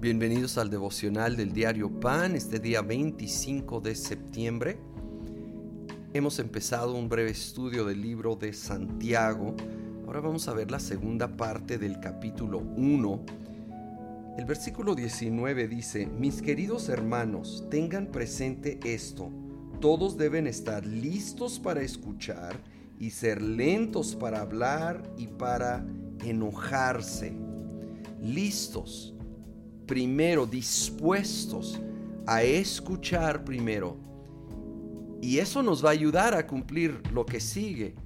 Bienvenidos al devocional del diario Pan, este día 25 de septiembre. Hemos empezado un breve estudio del libro de Santiago. Ahora vamos a ver la segunda parte del capítulo 1. El versículo 19 dice, mis queridos hermanos, tengan presente esto. Todos deben estar listos para escuchar y ser lentos para hablar y para enojarse. Listos primero, dispuestos a escuchar primero. Y eso nos va a ayudar a cumplir lo que sigue.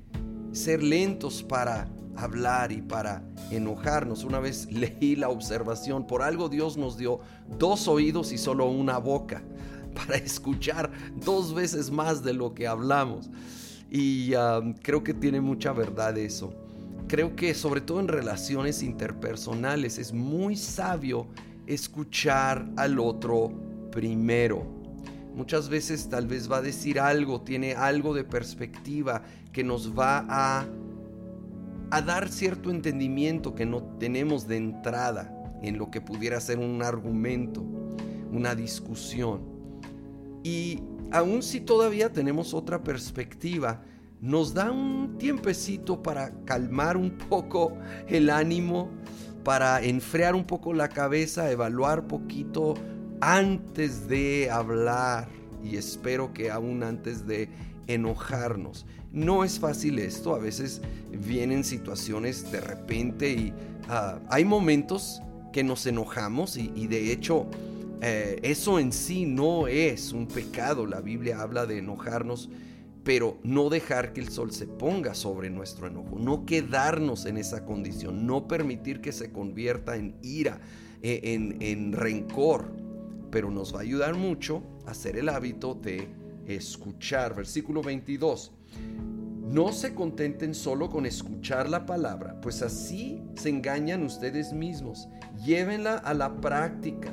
Ser lentos para hablar y para enojarnos. Una vez leí la observación, por algo Dios nos dio dos oídos y solo una boca para escuchar dos veces más de lo que hablamos. Y um, creo que tiene mucha verdad eso. Creo que sobre todo en relaciones interpersonales es muy sabio escuchar al otro primero. Muchas veces tal vez va a decir algo, tiene algo de perspectiva que nos va a, a dar cierto entendimiento que no tenemos de entrada en lo que pudiera ser un argumento, una discusión. Y aun si todavía tenemos otra perspectiva, nos da un tiempecito para calmar un poco el ánimo, para enfriar un poco la cabeza, evaluar poquito antes de hablar y espero que aún antes de enojarnos. No es fácil esto, a veces vienen situaciones de repente y ah, hay momentos que nos enojamos y, de hecho eh, eso en sí no es un pecado, la Biblia habla de enojarnos pero no dejar que el sol se ponga sobre nuestro enojo, no quedarnos en esa condición, no permitir que se convierta en ira, e, en, en rencor, pero nos va a ayudar mucho a hacer el hábito de escuchar. Versículo 22. No se contenten solo con escuchar la palabra, pues así se engañan ustedes mismos. Llévenla a la práctica.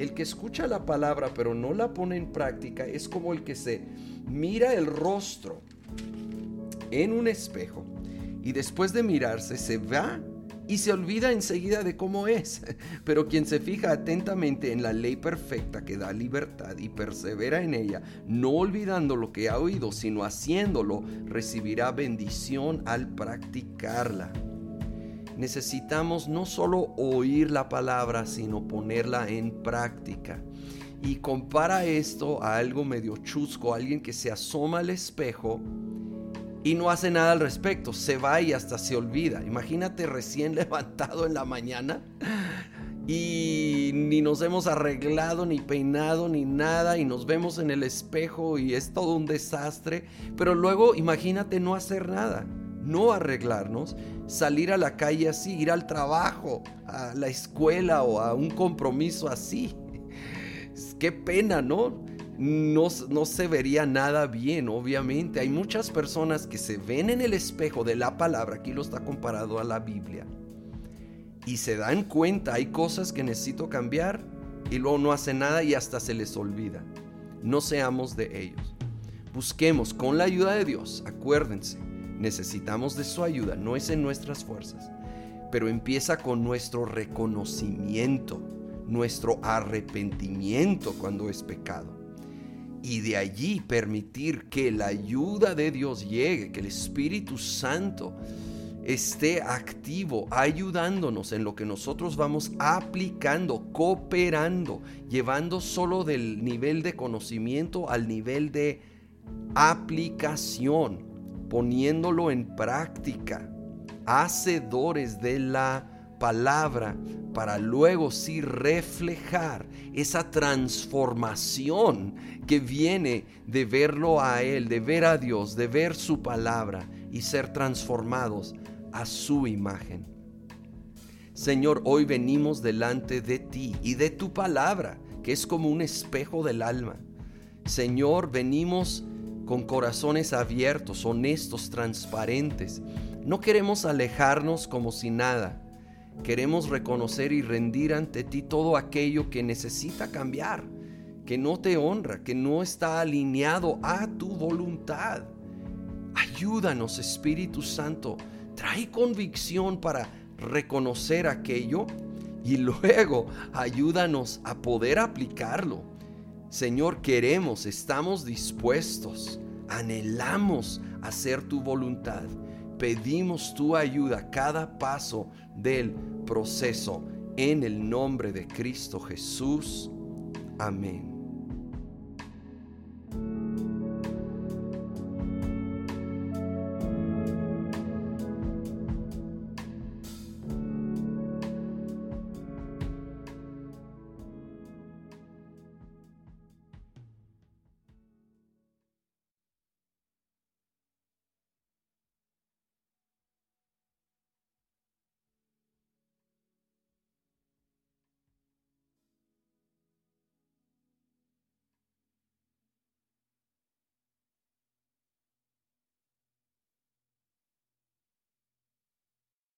El que escucha la palabra pero no la pone en práctica es como el que se mira el rostro en un espejo y después de mirarse se va y se olvida enseguida de cómo es. Pero quien se fija atentamente en la ley perfecta que da libertad y persevera en ella, no olvidando lo que ha oído, sino haciéndolo, recibirá bendición al practicarla. Necesitamos no solo oír la palabra, sino ponerla en práctica y compara esto a algo medio chusco, alguien que se asoma al espejo y no hace nada al respecto, se va y hasta se olvida. Imagínate recién levantado en la mañana y ni nos hemos arreglado, ni peinado, ni nada, y nos vemos en el espejo y es todo un desastre, pero luego imagínate no hacer nada. No arreglarnos, salir a la calle así, ir al trabajo, a la escuela o a un compromiso así qué pena, ¿no? No, no, se vería nada bien, obviamente. Hay muchas personas que se ven en el espejo de la palabra, aquí lo está comparado a la Biblia, y se dan cuenta, hay cosas que necesito cambiar, y luego no hacen nada y hasta se les olvida. No seamos de ellos. Busquemos con la ayuda de Dios, acuérdense, necesitamos de su ayuda, no es en nuestras fuerzas, pero empieza con nuestro reconocimiento nuestro arrepentimiento cuando es pecado. Y de allí permitir que la ayuda de Dios llegue, que el Espíritu Santo esté activo, ayudándonos en lo que nosotros vamos aplicando, cooperando, llevando solo del nivel de conocimiento al nivel de aplicación, poniéndolo en práctica, hacedores de la palabra para luego sí reflejar esa transformación que viene de verlo a Él, de ver a Dios, de ver su palabra y ser transformados a su imagen. Señor, hoy venimos delante de ti y de tu palabra, que es como un espejo del alma. Señor, venimos con corazones abiertos, honestos, transparentes. No queremos alejarnos como si nada Queremos reconocer y rendir ante ti todo aquello que necesita cambiar, que no te honra, que no está alineado a tu voluntad. Ayúdanos, Espíritu Santo. Trae convicción para reconocer aquello y luego ayúdanos a poder aplicarlo. Señor, queremos, estamos dispuestos, anhelamos hacer tu voluntad. Pedimos tu ayuda cada paso del proceso en el nombre de Cristo Jesús. Amén.